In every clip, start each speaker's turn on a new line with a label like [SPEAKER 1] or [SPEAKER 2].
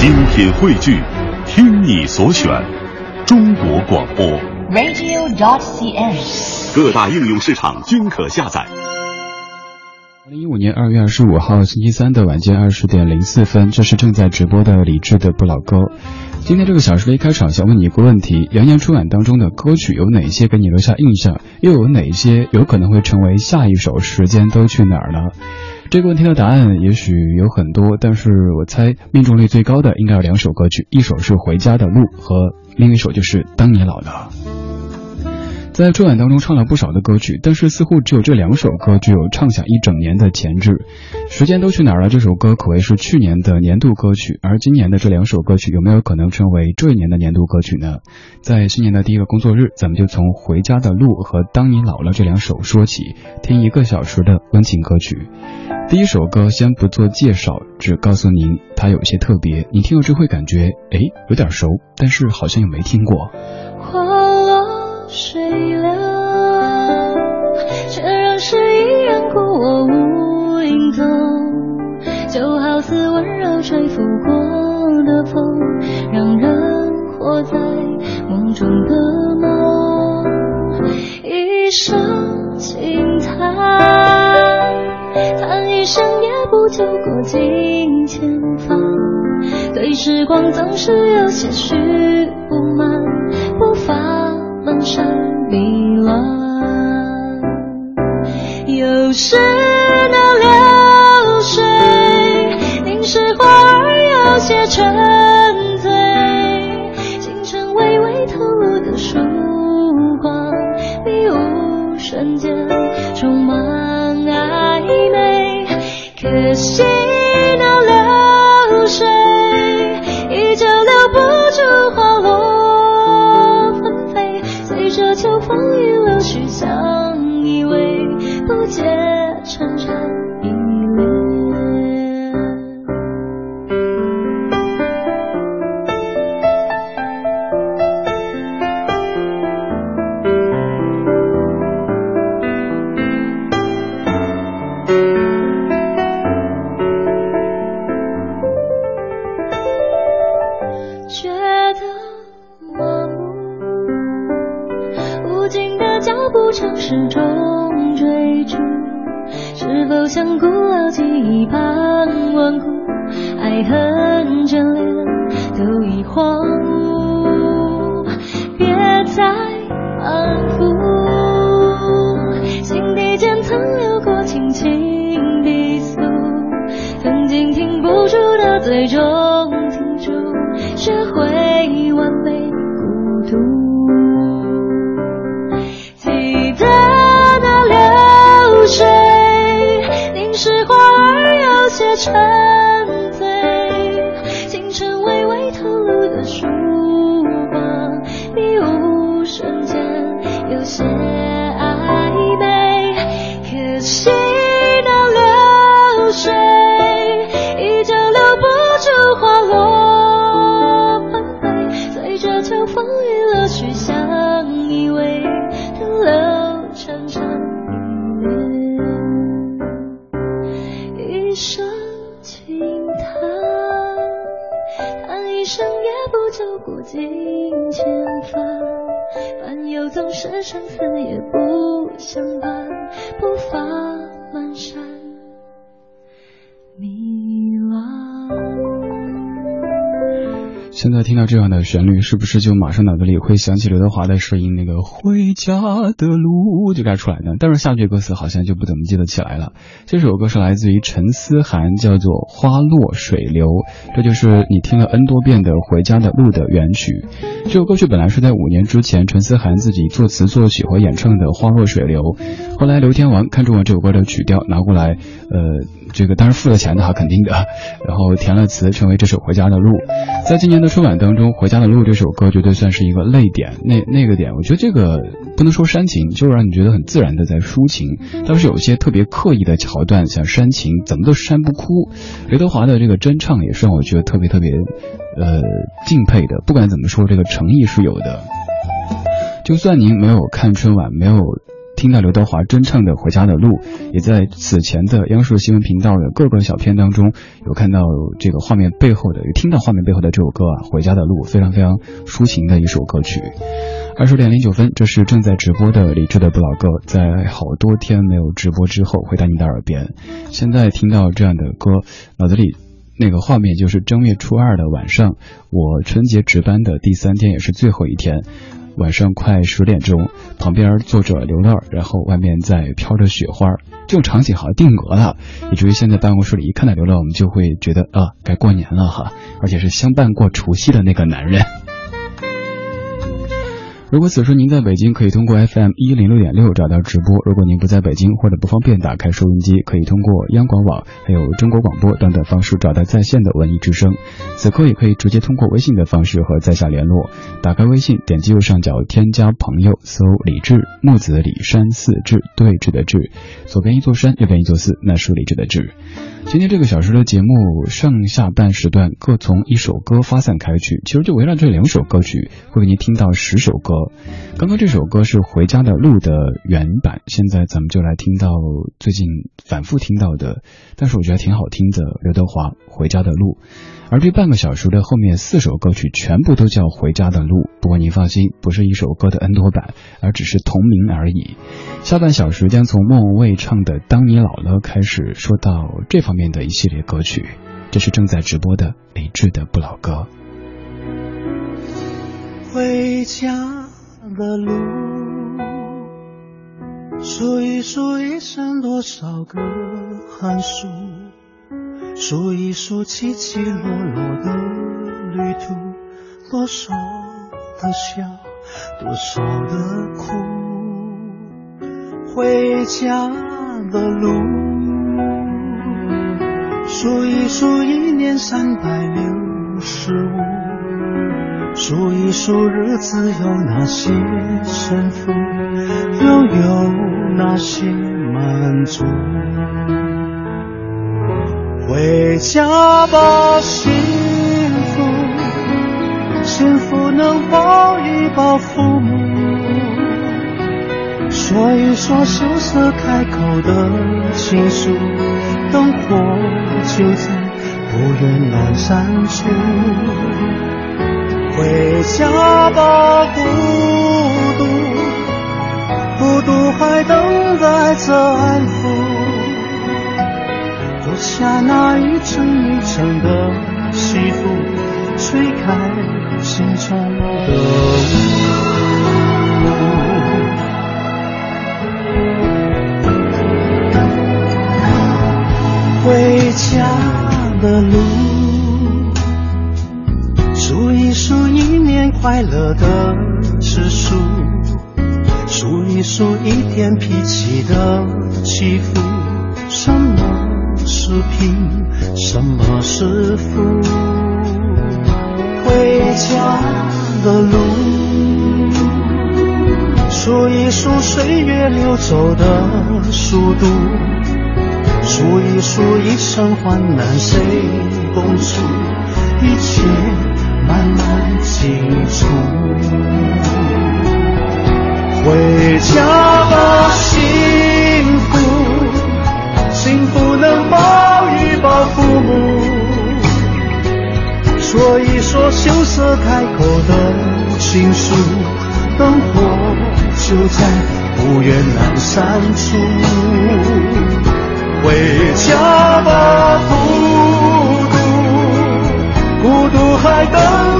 [SPEAKER 1] 精品汇聚，听你所选，中国广播。
[SPEAKER 2] radio.cn。
[SPEAKER 1] 各大应用市场均可下载。
[SPEAKER 3] 二零一五年二月二十五号星期三的晚间二十点零四分，这是正在直播的李志的不老歌。今天这个小时的一开场，想问你一个问题：羊年春晚当中的歌曲有哪些给你留下印象？又有哪些有可能会成为下一首《时间都去哪儿了》？这个问题的答案也许有很多，但是我猜命中率最高的应该有两首歌曲，一首是《回家的路》和另一首就是《当你老了》。在春晚当中唱了不少的歌曲，但是似乎只有这两首歌具有唱响一整年的潜质。时间都去哪儿了？这首歌可谓是去年的年度歌曲，而今年的这两首歌曲有没有可能成为这一年的年度歌曲呢？在新年的第一个工作日，咱们就从《回家的路》和《当你老了》这两首说起，听一个小时的温情歌曲。第一首歌先不做介绍，只告诉您它有些特别，你听了之后会感觉哎有点熟，但是好像又没听过。
[SPEAKER 4] 花落水流，却让诗意染过我无影踪。就好似温柔吹拂过的风，让人活在梦中的梦。一生叹一声也不就过尽千帆。对时光总是有些许不满，不
[SPEAKER 3] 放到这样的旋律，是不是就马上脑子里会想起刘德华的声音？那个回家的路就该出来呢。但是下句歌词好像就不怎么记得起来了。这首歌是来自于陈思涵，叫做《花落水流》，这就是你听了 N 多遍的《回家的路》的原曲。这首歌曲本来是在五年之前陈思涵自己作词作曲和演唱的《花落水流》，后来刘天王看中了这首歌的曲调，拿过来，呃，这个当然付了钱的哈，肯定的，然后填了词，成为这首《回家的路》。在今年的春晚当中，《回家的路》这首歌绝对算是一个泪点，那那个点，我觉得这个不能说煽情，就是让你觉得很自然的在抒情。倒是有些特别刻意的桥段，像煽情，怎么都煽不哭。刘德华的这个真唱也是让我觉得特别特别，呃，敬佩的。不管怎么说，这个诚意是有的。就算您没有看春晚，没有。听到刘德华真唱的《回家的路》，也在此前的央视新闻频道的各个小片当中有看到这个画面背后的，有听到画面背后的这首歌啊，《回家的路》非常非常抒情的一首歌曲。二十点零九分，这是正在直播的李志的不老歌，在好多天没有直播之后回到你的耳边。现在听到这样的歌，脑子里那个画面就是正月初二的晚上，我春节值班的第三天，也是最后一天。晚上快十点钟，旁边坐着刘乐，然后外面在飘着雪花，这种场景好像定格了，以至于现在办公室里一看到刘乐，我们就会觉得啊，该过年了哈，而且是相伴过除夕的那个男人。如果此时您在北京，可以通过 FM 一零六点六找到直播；如果您不在北京或者不方便打开收音机，可以通过央广网、还有中国广播等等方式找到在线的文艺之声。此刻也可以直接通过微信的方式和在下联络。打开微信，点击右上角添加朋友，搜李志木子李山寺志对峙的志，左边一座山，右边一座寺，那是李志的志。今天这个小时的节目上下半时段各从一首歌发散开去，其实就围绕这两首歌曲，会给您听到十首歌。刚刚这首歌是《回家的路》的原版，现在咱们就来听到最近反复听到的，但是我觉得挺好听的刘德华《回家的路》。而这半个小时的后面四首歌曲全部都叫《回家的路》，不过您放心，不是一首歌的 N 多版，而只是同名而已。下半小时将从莫文蔚唱的《当你老了》开始，说到这方面的一系列歌曲。这是正在直播的李志的不老歌。
[SPEAKER 2] 回家的路，数一数一生多少个寒暑。数一数起起落落的旅途，多少的笑，多少的苦。回家的路，数一数一年三百六十五，数一数日子有哪些胜负，又有哪些满足。回家吧，幸福，幸福能抱一抱父母，说一说羞涩开口的情书，灯火就在不远阑珊处。回家吧，孤独，孤独还等待着安抚。下那一层一层的幸福，吹开心中的雾。回家的路，数一数一年快乐的次数，数一数一天脾气的起伏，是贫，什么是富？回家的路，数一数岁月流走的速度，数一数一生患难谁共处，一切慢慢清楚。回家吧，心父母，说一说羞涩开口的情书，灯火就在不远阑珊处。回家吧，孤独，孤独还等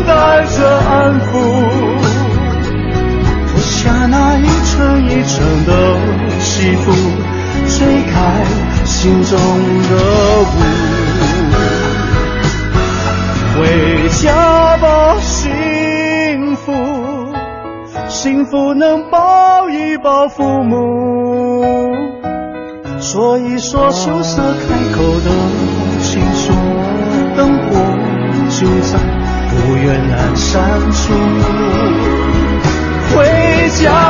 [SPEAKER 2] 待着安抚，脱下那一层一层的西服，吹开。心中的雾，回家吧，幸福，幸福能抱一抱父母，说一说羞涩开口的情书，灯火就在不远阑珊处，回家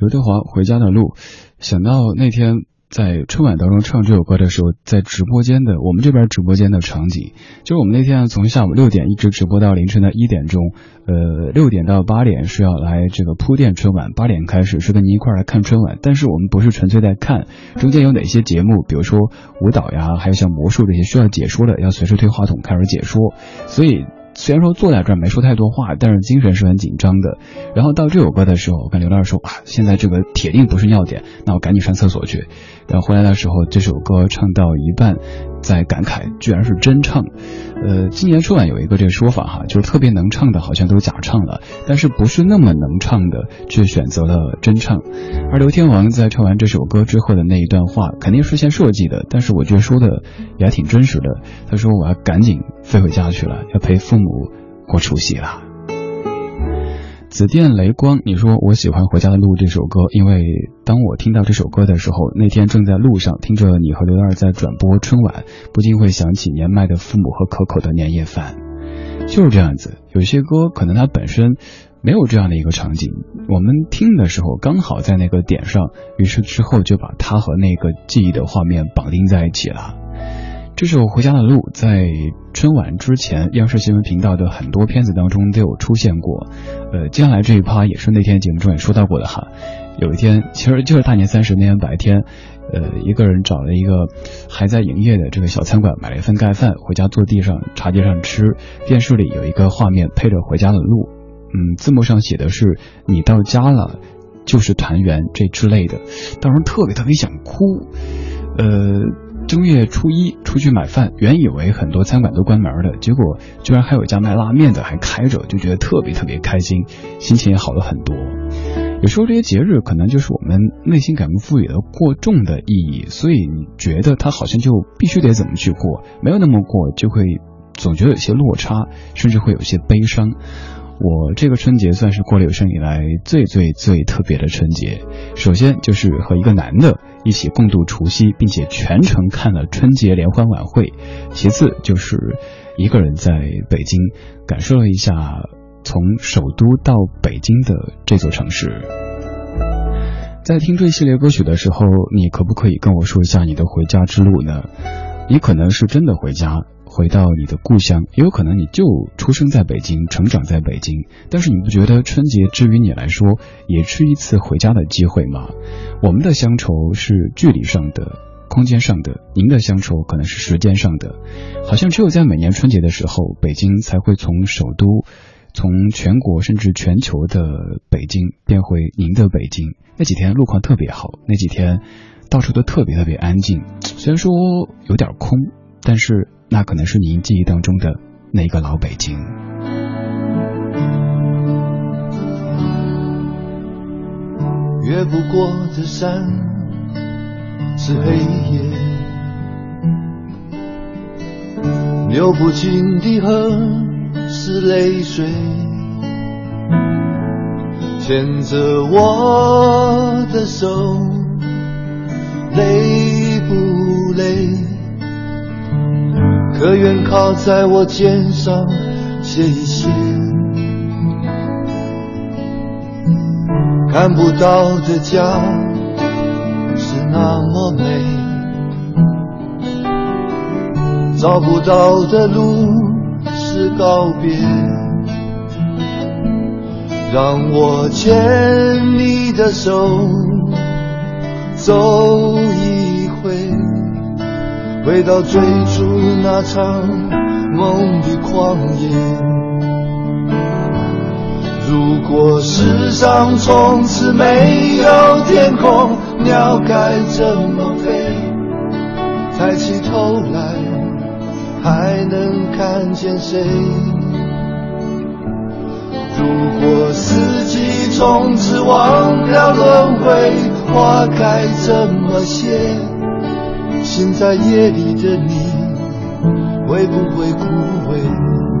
[SPEAKER 3] 刘德华《回家的路》，想到那天。在春晚当中唱这首歌的时候，在直播间的我们这边直播间的场景，就是我们那天从下午六点一直直播到凌晨的一点钟，呃，六点到八点是要来这个铺垫春晚，八点开始是跟您一块来看春晚，但是我们不是纯粹在看，中间有哪些节目，比如说舞蹈呀，还有像魔术这些需要解说的，要随时推话筒开始解说，所以。虽然说坐在这儿没说太多话，但是精神是很紧张的。然后到这首歌的时候，我跟刘老师说啊，现在这个铁定不是尿点，那我赶紧上厕所去。然后回来的时候，这首歌唱到一半。在感慨，居然是真唱。呃，今年春晚有一个这个说法哈，就是特别能唱的，好像都假唱了；但是不是那么能唱的，却选择了真唱。而刘天王在唱完这首歌之后的那一段话，肯定是先设计的，但是我觉得说的也还挺真实的。他说：“我要赶紧飞回家去了，要陪父母过除夕了。”紫电雷光，你说我喜欢《回家的路》这首歌，因为当我听到这首歌的时候，那天正在路上听着你和刘二在转播春晚，不禁会想起年迈的父母和可口的年夜饭。就是这样子，有些歌可能它本身没有这样的一个场景，我们听的时候刚好在那个点上，于是之后就把它和那个记忆的画面绑定在一起了。这首《回家的路》在春晚之前，央视新闻频道的很多片子当中都有出现过。呃，接下来这一趴也是那天节目中也说到过的哈。有一天，其实就是大年三十那天白天，呃，一个人找了一个还在营业的这个小餐馆，买了一份盖饭，回家坐地上茶几上吃。电视里有一个画面配着《回家的路》，嗯，字幕上写的是“你到家了，就是团圆”这之类的。当时特别特别想哭，呃。正月初一出去买饭，原以为很多餐馆都关门了，结果居然还有一家卖拉面的还开着，就觉得特别特别开心，心情也好了很多。有时候这些节日可能就是我们内心给他们赋予了过重的意义，所以你觉得他好像就必须得怎么去过，没有那么过就会总觉得有些落差，甚至会有些悲伤。我这个春节算是过了有生以来最最最特别的春节。首先就是和一个男的一起共度除夕，并且全程看了春节联欢晚会。其次就是一个人在北京感受了一下从首都到北京的这座城市。在听这系列歌曲的时候，你可不可以跟我说一下你的回家之路呢？你可能是真的回家。回到你的故乡，也有可能你就出生在北京，成长在北京。但是你不觉得春节之于你来说，也是一次回家的机会吗？我们的乡愁是距离上的、空间上的，您的乡愁可能是时间上的。好像只有在每年春节的时候，北京才会从首都、从全国甚至全球的北京变回您的北京。那几天路况特别好，那几天到处都特别特别安静，虽然说有点空，但是。那可能是您记忆当中的那个老北京。
[SPEAKER 5] 越不过的山是黑夜，流不尽的河是泪水，牵着我的手，累不累？可愿靠在我肩上歇一歇？看不到的家是那么美，找不到的路是告别。让我牵你的手，走一回。回到最初那场梦的旷野。如果世上从此没有天空，鸟该怎么飞？抬起头来，还能看见谁？如果四季从此忘了轮回，花该怎么谢？心在夜里的你，会不会枯萎？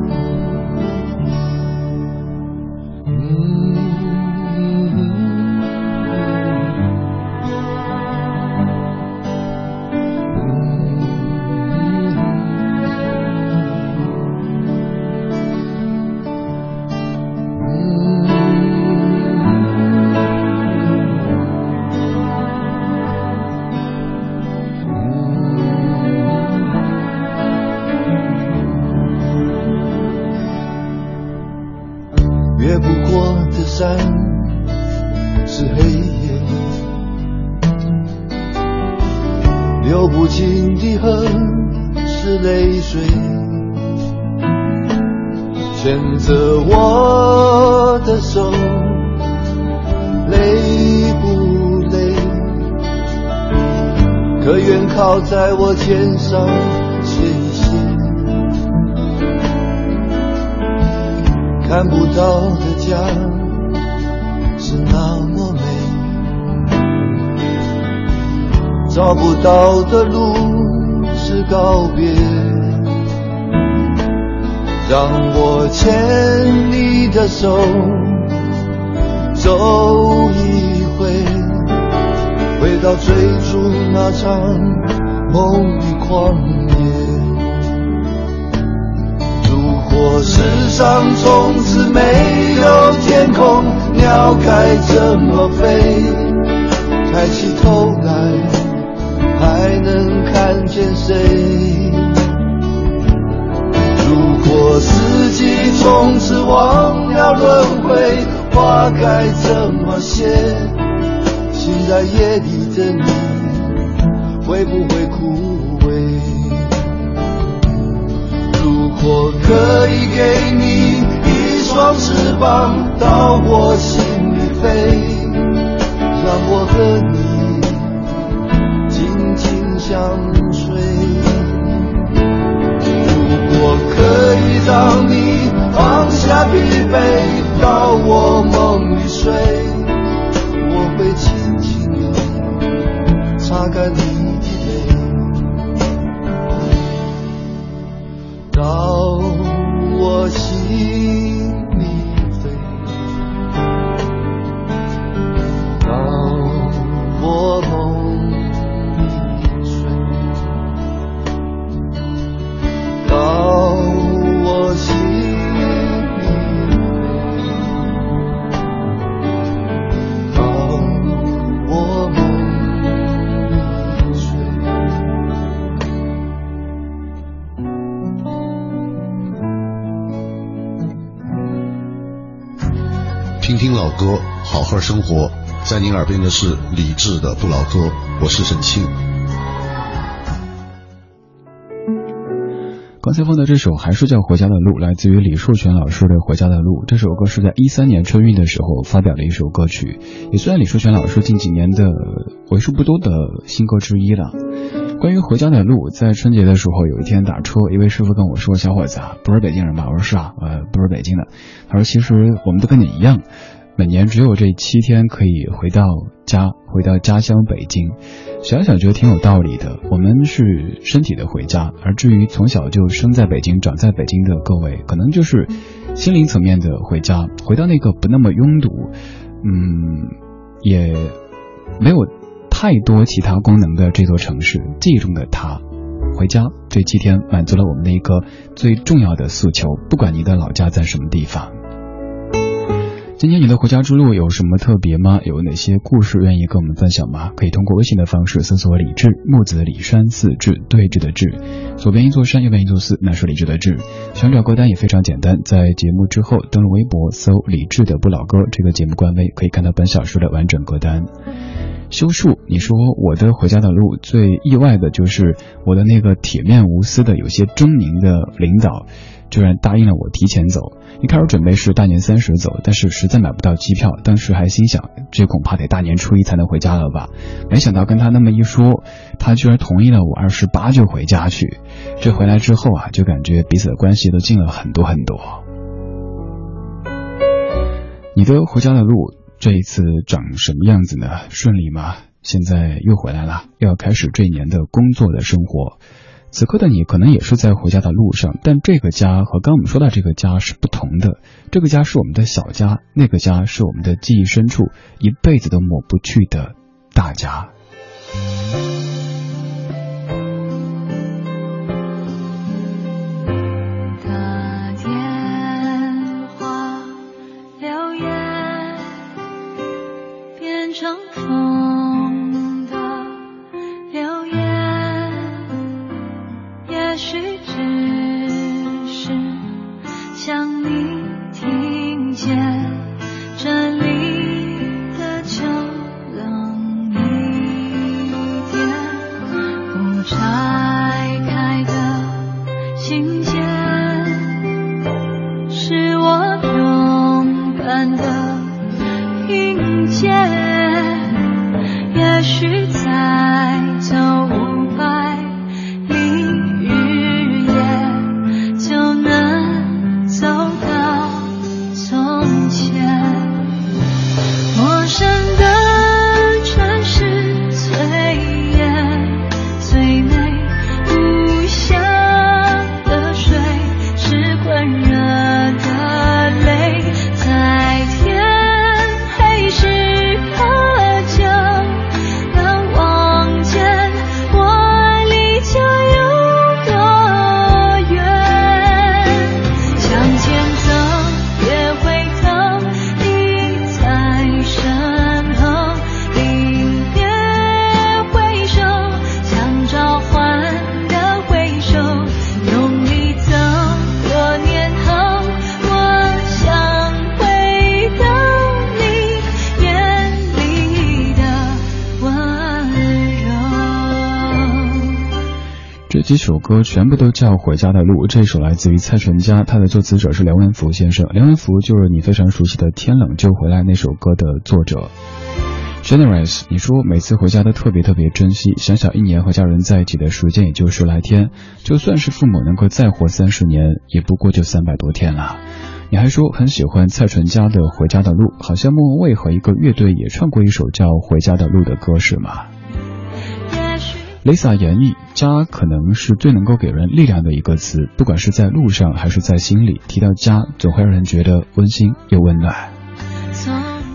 [SPEAKER 5] 靠在我肩上歇一牵，看不到的家是那么美，找不到的路是告别，让我牵你的手走一，到最初那场。梦的旷野。如果世上从此没有天空，鸟该怎么飞？抬起头来，还能看见谁？如果四季从此忘了轮回，花该怎么谢？醒在夜里的你。会不会枯萎？如果可以给你一双翅膀，到我心里飞，让我和你紧紧相随。如果可以让你放下疲惫，到我梦里睡，
[SPEAKER 6] 大概生活，在您耳边的是李志的不老歌，我是沈庆。
[SPEAKER 3] 刚才放的这首还是叫《回家的路》，来自于李树全老师的《回家的路》。这首歌是在一三年春运的时候发表的一首歌曲，也算李树全老师近几年的为数不多的新歌之一了。关于回家的路，在春节的时候，有一天打车，一位师傅跟我说：“小伙子啊，不是北京人吧？”我说：“是啊，呃，不是北京的。”他说：“其实我们都跟你一样。”每年只有这七天可以回到家，回到家乡北京。想想觉得挺有道理的。我们是身体的回家，而至于从小就生在北京、长在北京的各位，可能就是心灵层面的回家，回到那个不那么拥堵，嗯，也没有太多其他功能的这座城市。记忆中的他，回家这七天满足了我们的一个最重要的诉求。不管你的老家在什么地方。今天你的回家之路有什么特别吗？有哪些故事愿意跟我们分享吗？可以通过微信的方式搜索“李志木子李山寺志对峙的志”，左边一座山，右边一座寺，那是李志的志。想找歌单也非常简单，在节目之后登录微博搜“李志的不老歌”这个节目官微，可以看到本小时的完整歌单。修树，你说我的回家的路最意外的就是我的那个铁面无私的、有些狰狞的领导，居然答应了我提前走。一开始准备是大年三十走，但是实在买不到机票，当时还心想，这恐怕得大年初一才能回家了吧。没想到跟他那么一说，他居然同意了我二十八就回家去。这回来之后啊，就感觉彼此的关系都近了很多很多。你的回家的路这一次长什么样子呢？顺利吗？现在又回来了，又要开始这一年的工作的生活。
[SPEAKER 4] 此刻的你可能也是在回家的路上，但这个家和刚我们说到这个家是不同的。这个家是我们的小家，那个家是我们的记忆深处一辈子都抹不去的大家。变成全部都叫《回家的路》。这首来自于蔡淳佳，他的作词者是梁文福先生。梁文福就是你非常熟悉的《天冷就回来》那首歌的作者。Generous，你说每次回家都特别特别珍惜，想想一年和家人在一起的时间也就十来天，就算是父母能够再活三十年，也不过就三百多天了。你还说很喜欢蔡淳佳的《回家的路》，好像莫文蔚和一个乐队也唱过一首叫《回家的路》的歌，是吗？Lisa 演绎家可能是最能够给人力量的一个词，不管是在路上还是在心里，提到家总会让人觉得温馨又温暖。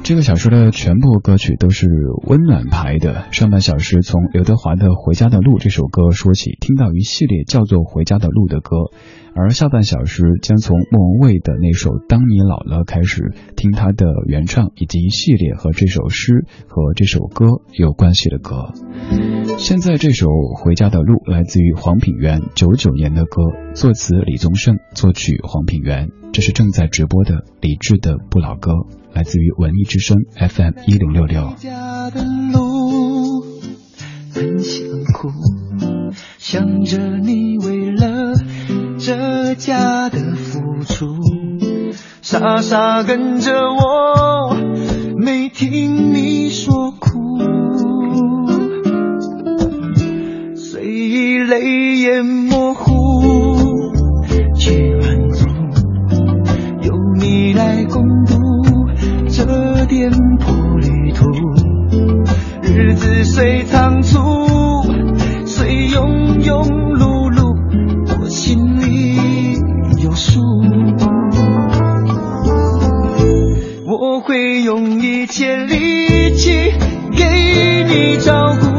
[SPEAKER 4] 这个小说的全部歌曲都是温暖牌的，上半小时从刘德华的《回家的路》这首歌说起，听到一系列叫做《回家的路》的歌。而下半小时将从莫文蔚的那首《当你老了》开始听他的原唱，以及一系列和这首诗和这首歌有关系的歌。现在这首《回家的路》来自于黄品源九九年的歌，作词李宗盛，作曲黄品源。这是正在直播的李志的不老歌，来自于文艺之声 FM 一零六六。
[SPEAKER 7] 想着你为了这家的付出，傻傻跟着我，没听你说苦，虽已泪眼模糊，却满足，有你来共度这颠簸旅途，日子虽仓促。虽庸碌数。我会用一切力气给你照顾。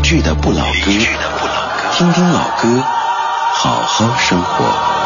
[SPEAKER 7] 理智的不老歌，听听
[SPEAKER 8] 老歌，好好生活。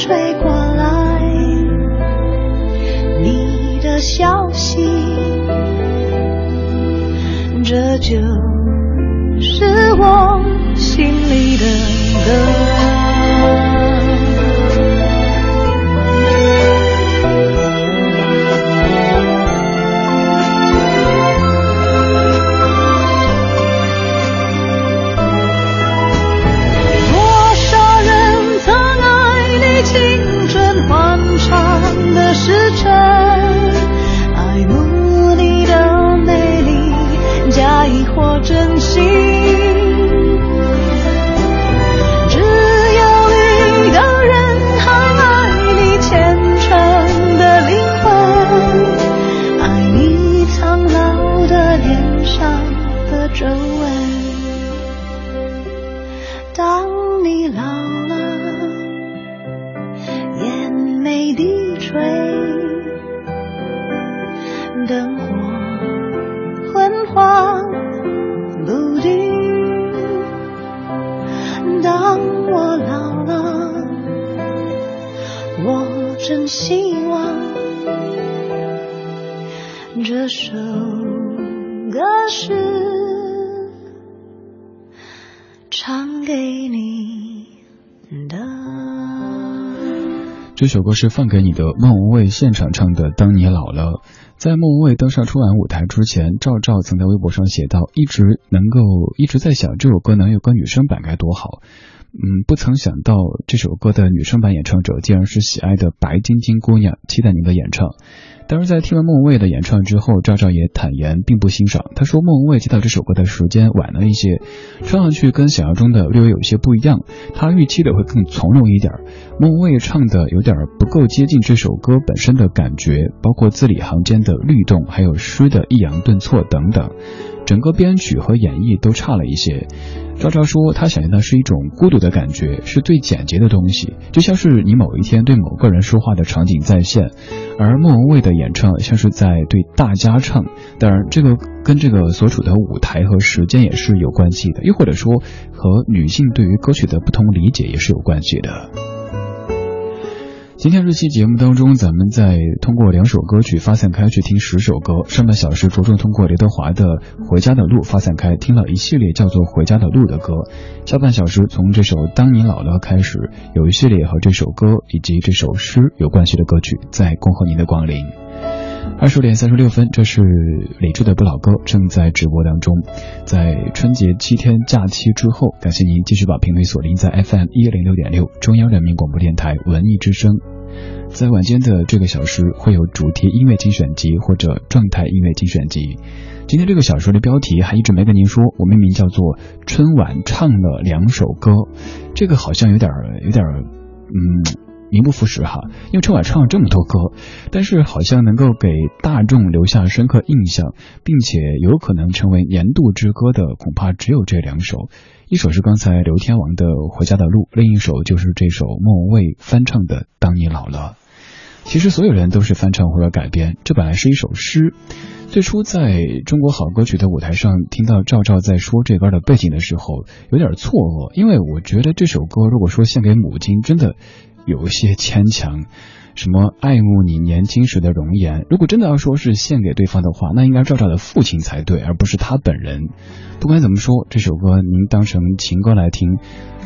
[SPEAKER 8] 吹过来你的消息，这就是我心里的歌。
[SPEAKER 3] 首歌是放给你的，莫文蔚现场唱的《当你老了》。在莫文蔚登上春晚舞台之前，赵照曾在微博上写道：“一直能够一直在想这首歌能有个女生版该多好。”嗯，不曾想到这首歌的女生版演唱者竟然是喜爱的白晶晶姑娘，期待您的演唱。当然，在听完莫文蔚的演唱之后，赵赵也坦言并不欣赏。他说，莫文蔚接到这首歌的时间晚了一些，唱上去跟想象中的略微有些不一样。他预期的会更从容一点。莫文蔚唱的有点不够接近这首歌本身的感觉，包括字里行间的律动，还有诗的抑扬顿挫等等，整个编曲和演绎都差了一些。赵赵说，他想要的是一种孤独的感觉，是最简洁的东西，就像是你某一天对某个人说话的场景再现，而莫文蔚的演唱像是在对大家唱。当然，这个跟这个所处的舞台和时间也是有关系的，又或者说和女性对于歌曲的不同理解也是有关系的。今天这期节目当中，咱们在通过两首歌曲发散开去听十首歌。上半小时着重通过刘德华的《回家的路》发散开，听了一系列叫做《回家的路》的歌。下半小时从这首《当你老了》开始，有一系列和这首歌以及这首诗有关系的歌曲，在恭候您的光临。二十五点三十六分，这是李志的不老歌正在直播当中。在春节七天假期之后，感谢您继续把频率锁定在 FM 一零六点六中央人民广播电台文艺之声。在晚间的这个小时，会有主题音乐精选集或者状态音乐精选集。今天这个小说的标题还一直没跟您说，我命名叫做春晚唱了两首歌，这个好像有点有点嗯。名不副实哈。因为春晚唱了这么多歌，但是好像能够给大众留下深刻印象，并且有可能成为年度之歌的，恐怕只有这两首。一首是刚才刘天王的《回家的路》，另一首就是这首莫文蔚翻唱的《当你老了》。其实所有人都是翻唱或者改编，这本来是一首诗。最初在中国好歌曲的舞台上听到赵照在说这歌的背景的时候，有点错愕，因为我觉得这首歌如果说献给母亲，真的有一些牵强。什么爱慕你年轻时的容颜？如果真的要说是献给对方的话，那应该赵照的父亲才对，而不是他本人。不管怎么说，这首歌您当成情歌来听，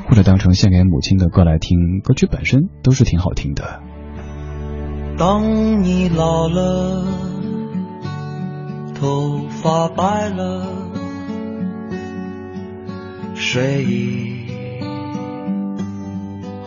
[SPEAKER 3] 或者当成献给母亲的歌来听，歌曲本身都是挺好听的。
[SPEAKER 9] 当你老了，头发白了，睡意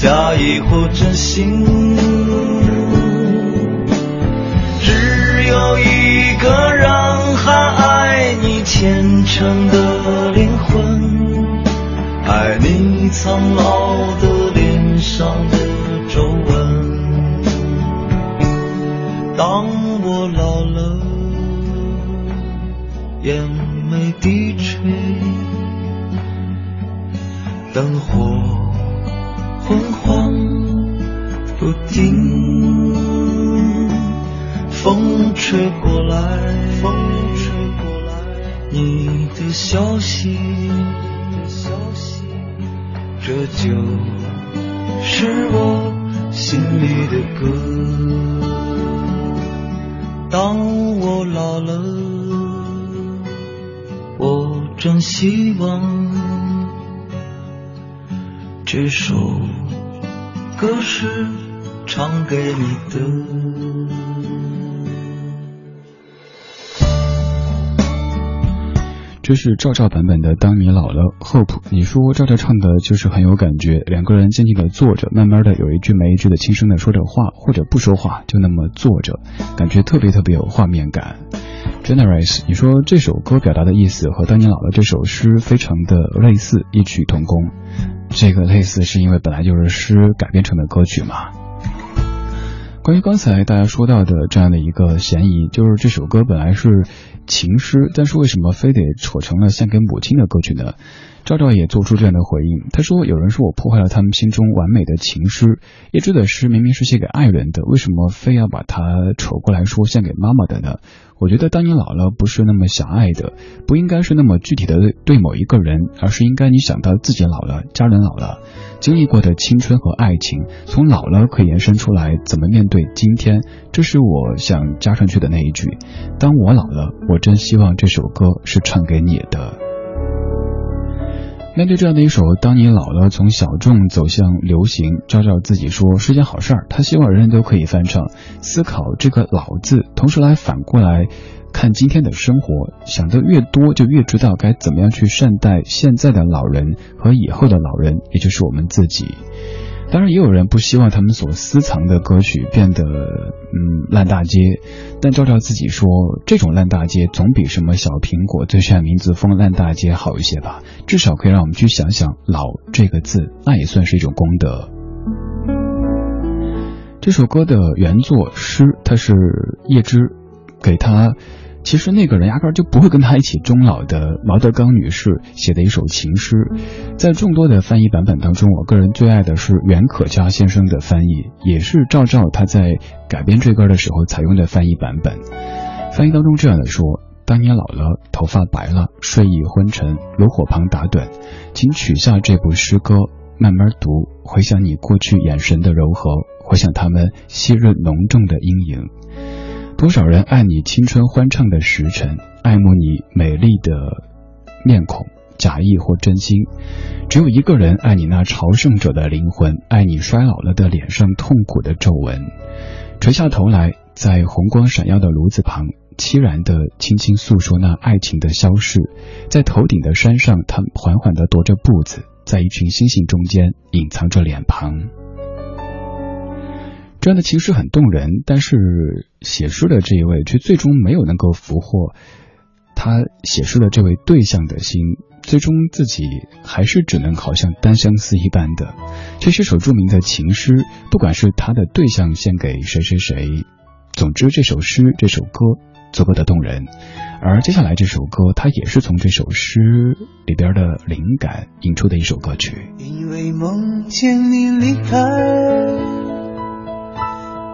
[SPEAKER 9] 假意或真心。只有一个人还爱你虔诚的灵魂，爱你苍老的首歌是唱给你的。
[SPEAKER 3] 这是赵照版本的《当你老了》，Hope。你说赵照唱的就是很有感觉，两个人静静的坐着，慢慢的有一句没一句的轻声的说着话，或者不说话，就那么坐着，感觉特别特别有画面感。Generous，你说这首歌表达的意思和当你老了这首诗非常的类似，异曲同工。这个类似是因为本来就是诗改编成的歌曲嘛。关于刚才大家说到的这样的一个嫌疑，就是这首歌本来是情诗，但是为什么非得扯成了献给母亲的歌曲呢？赵赵也做出这样的回应，他说：“有人说我破坏了他们心中完美的情诗，叶芝的诗明明是写给爱人的，为什么非要把它扯过来说献给妈妈的呢？”我觉得当你老了，不是那么狭隘的，不应该是那么具体的对某一个人，而是应该你想到自己老了，家人老了，经历过的青春和爱情，从老了可以延伸出来怎么面对今天，这是我想加上去的那一句。当我老了，我真希望这首歌是唱给你的。面对这样的一首《当你老了》，从小众走向流行，照照自己说是件好事儿。他希望人人都可以翻唱，思考这个“老”字，同时来反过来看今天的生活。想得越多，就越知道该怎么样去善待现在的老人和以后的老人，也就是我们自己。当然，也有人不希望他们所私藏的歌曲变得嗯烂大街，但照照自己说，这种烂大街总比什么小苹果最炫民族风烂大街好一些吧，至少可以让我们去想想“老”这个字，那也算是一种功德。这首歌的原作诗，它是叶芝给他。其实那个人压根儿就不会跟他一起终老的毛德刚女士写的一首情诗，在众多的翻译版本当中，我个人最爱的是袁可嘉先生的翻译，也是赵照他在改编这歌的时候采用的翻译版本。翻译当中这样的说：当你老了，头发白了，睡意昏沉，炉火旁打盹，请取下这部诗歌，慢慢读，回想你过去眼神的柔和，回想他们昔日浓重的阴影。多少人爱你青春欢畅的时辰，爱慕你美丽的面孔，假意或真心；只有一个人爱你那朝圣者的灵魂，爱你衰老了的脸上痛苦的皱纹。垂下头来，在红光闪耀的炉子旁，凄然的轻轻诉说那爱情的消逝。在头顶的山上，他缓缓地踱着步子，在一群星星中间隐藏着脸庞。这样的情诗很动人，但是写诗的这一位却最终没有能够俘获他写诗的这位对象的心，最终自己还是只能好像单相思一般的。这是首著名的情诗，不管是他的对象献给谁谁谁，总之这首诗这首歌足够的动人。而接下来这首歌，它也是从这首诗里边的灵感引出的一首歌曲。
[SPEAKER 4] 因为梦见你离开。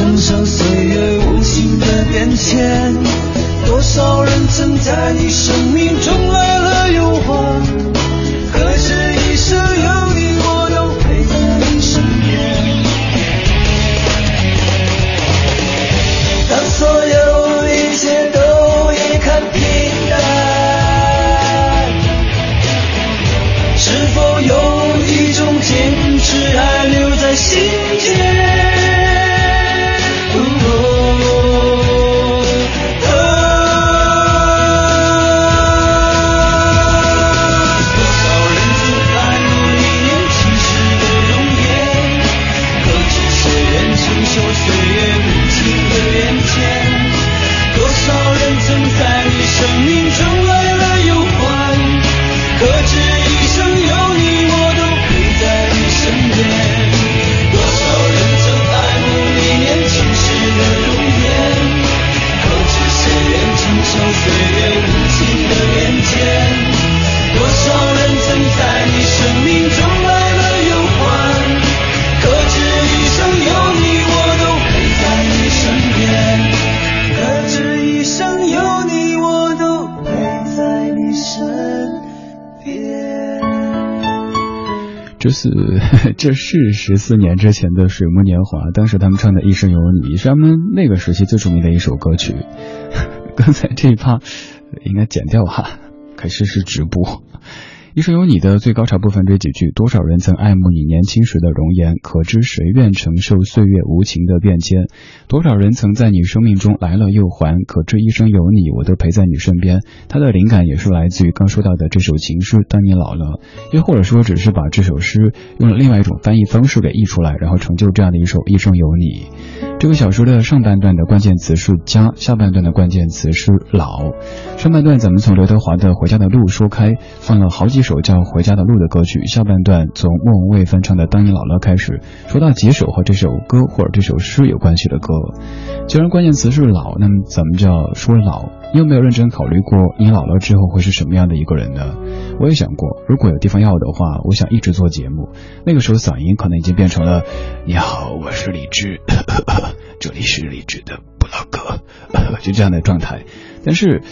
[SPEAKER 4] 承受岁月无情的变迁多少人曾在你生命中来
[SPEAKER 3] 这是 这是十四年之前的水木年华，当时他们唱的《一生有你》是他们那个时期最著名的一首歌曲。刚才这一趴应该剪掉哈，可是是直播。一生有你的最高潮部分这几句，多少人曾爱慕你年轻时的容颜，可知谁愿承受岁月无情的变迁？多少人曾在你生命中来了又还，可知一生有你，我都陪在你身边。他的灵感也是来自于刚说到的这首情诗。当你老了，又或者说只是把这首诗用了另外一种翻译方式给译出来，然后成就这样的一首一生有你。这个小说的上半段的关键词是家，下半段的关键词是老。上半段咱们从刘德华的《回家的路》说开，放了好几首叫《回家的路》的歌曲。下半段从莫文蔚翻唱的《当你老了》开始，说到几首和这首歌或者这首诗有关系的歌。既然关键词是老，那么咱们就要说老。你有没有认真考虑过，你老了之后会是什么样的一个人呢？我也想过，如果有地方要的话，我想一直做节目。那个时候嗓音可能已经变成了“你好，我是李志”。这里是李志的不老歌，就这样的状态。但是，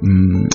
[SPEAKER 3] 嗯，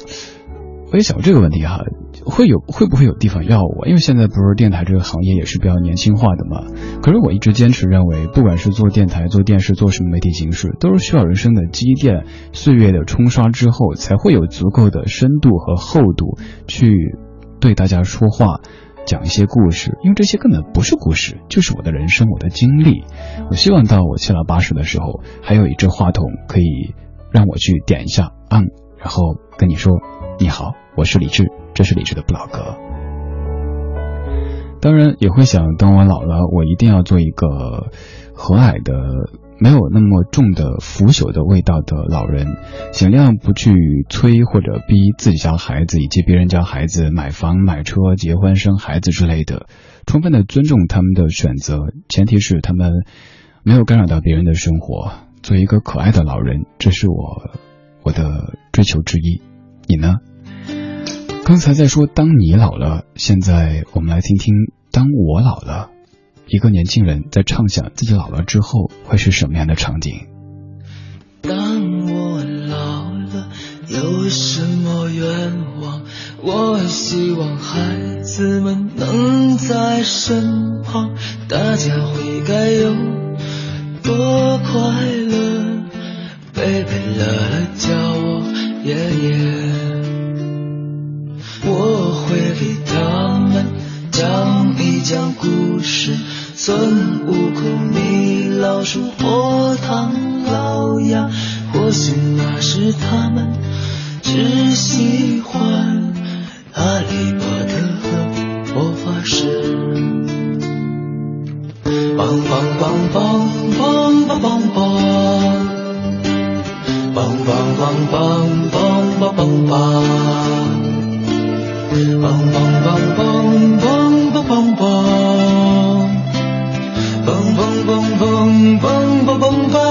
[SPEAKER 3] 我也想过这个问题哈，会有会不会有地方要我？因为现在不是电台这个行业也是比较年轻化的嘛。可是我一直坚持认为，不管是做电台、做电视、做什么媒体形式，都是需要人生的积淀、岁月的冲刷之后，才会有足够的深度和厚度去对大家说话。讲一些故事，因为这些根本不是故事，就是我的人生，我的经历。我希望到我七老八十的时候，还有一只话筒可以让我去点一下，嗯，然后跟你说：“你好，我是李志，这是李志的不老歌。”当然也会想，等我老了，我一定要做一个和蔼的。没有那么重的腐朽的味道的老人，尽量不去催或者逼自己家孩子以及别人家孩子买房买车、结婚生孩子之类的，充分的尊重他们的选择，前提是他们没有干扰到别人的生活。做一个可爱的老人，这是我我的追求之一。你呢？刚才在说当你老了，现在我们来听听当我老了。一个年轻人在畅想自己老了之后会是什么样的场景。
[SPEAKER 4] 当我老了，有什么愿望？我希望孩子们能在身旁，大家会该有多快乐？贝贝乐乐叫我爷爷，我会给他们讲一讲故事。孙悟空、米老鼠、火唐老鸭，或许那时他们只喜欢哈利波特和魔法师。梆梆梆梆梆梆梆梆，梆梆梆梆梆梆梆蹦蹦蹦蹦蹦蹦蹦蹦
[SPEAKER 9] 蹦蹦
[SPEAKER 3] 蹦蹦蹦蹦蹦。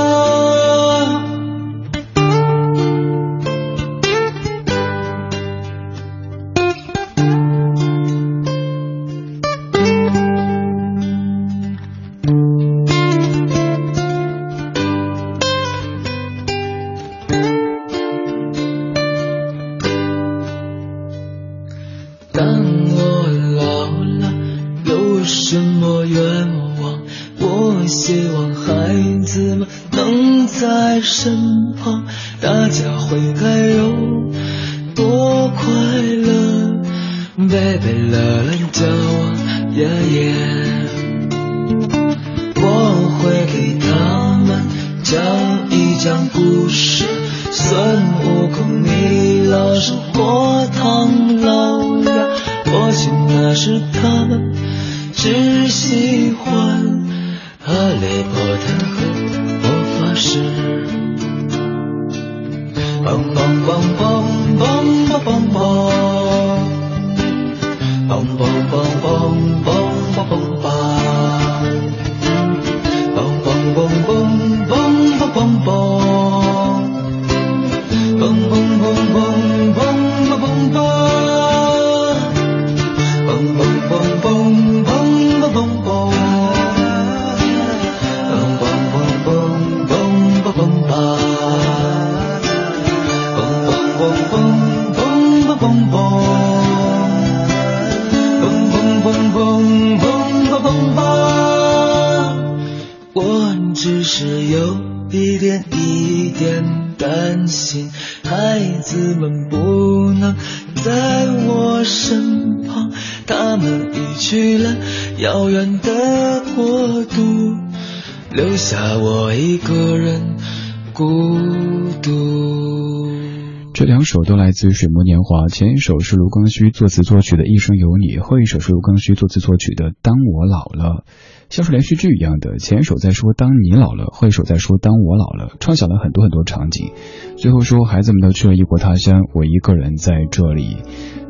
[SPEAKER 3] 自《水木年华》，前一首是卢庚戌作词作曲的《一生有你》，后一首是卢庚戌作词作曲的《当我老了》。像是连续剧一样的，前一首在说当你老了，后一首在说当我老了，畅想了很多很多场景。最后说孩子们都去了异国他乡，我一个人在这里。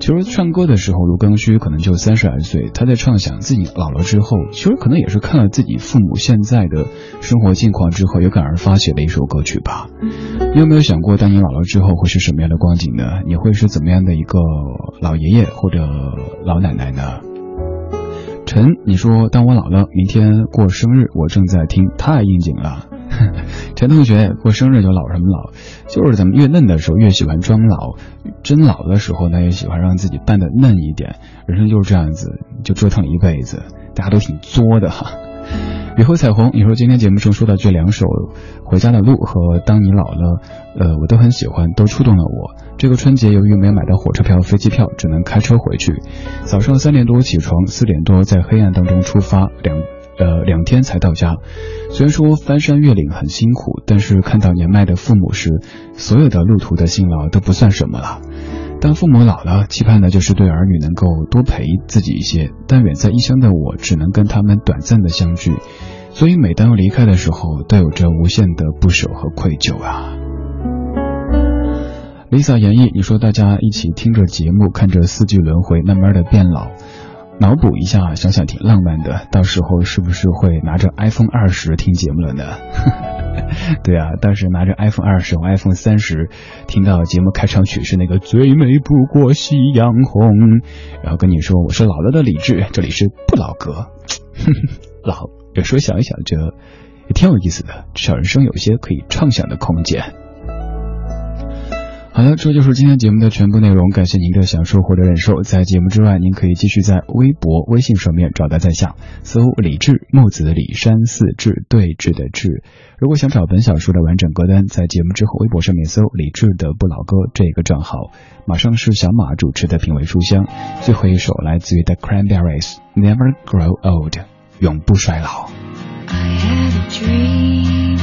[SPEAKER 3] 其实唱歌的时候，卢庚戌可能就三十来岁，他在畅想自己老了之后，其实可能也是看了自己父母现在的生活境况之后，有感而发写的一首歌曲吧。你有没有想过，当你老了之后会是什么样的光景呢？你会是怎么样的一个老爷爷或者老奶奶呢？陈，你说当我老了，明天过生日，我正在听，太应景了。陈同学过生日就老什么老，就是咱们越嫩的时候越喜欢装老，真老的时候呢也喜欢让自己扮的嫩一点。人生就是这样子，就折腾一辈子，大家都挺作的哈。雨后彩虹，你说今天节目中说的这两首《回家的路》和《当你老了》，呃，我都很喜欢，都触动了我。这个春节由于没有买到火车票、飞机票，只能开车回去。早上三点多起床，四点多在黑暗当中出发，两呃两天才到家。虽然说翻山越岭很辛苦，但是看到年迈的父母时，所有的路途的辛劳都不算什么了。当父母老了，期盼的就是对儿女能够多陪自己一些。但远在异乡的我，只能跟他们短暂的相聚，所以每当离开的时候，都有着无限的不舍和愧疚啊。Lisa 演绎，你说大家一起听着节目，看着四季轮回，慢慢的变老，脑补一下，想想挺浪漫的。到时候是不是会拿着 iPhone 二十听节目了呢？对啊，当时拿着 iPhone 二十、iPhone 三十，听到节目开场曲是那个最美不过夕阳红，然后跟你说我是老了的李志，这里是不老歌，老有时候想一想，觉得也挺有意思的，至少人生有一些可以畅想的空间。好了，这就是今天节目的全部内容。感谢您的享受或者忍受。在节目之外，您可以继续在微博、微信上面找到在下，搜“李志木子李山寺志对峙的志”。如果想找本小说的完整歌单，在节目之后微博上面搜“李志的不老歌”这个账号。马上是小马主持的品味书香，最后一首来自于 The Cranberries，《Never Grow Old》，永不衰老。
[SPEAKER 4] I had a dream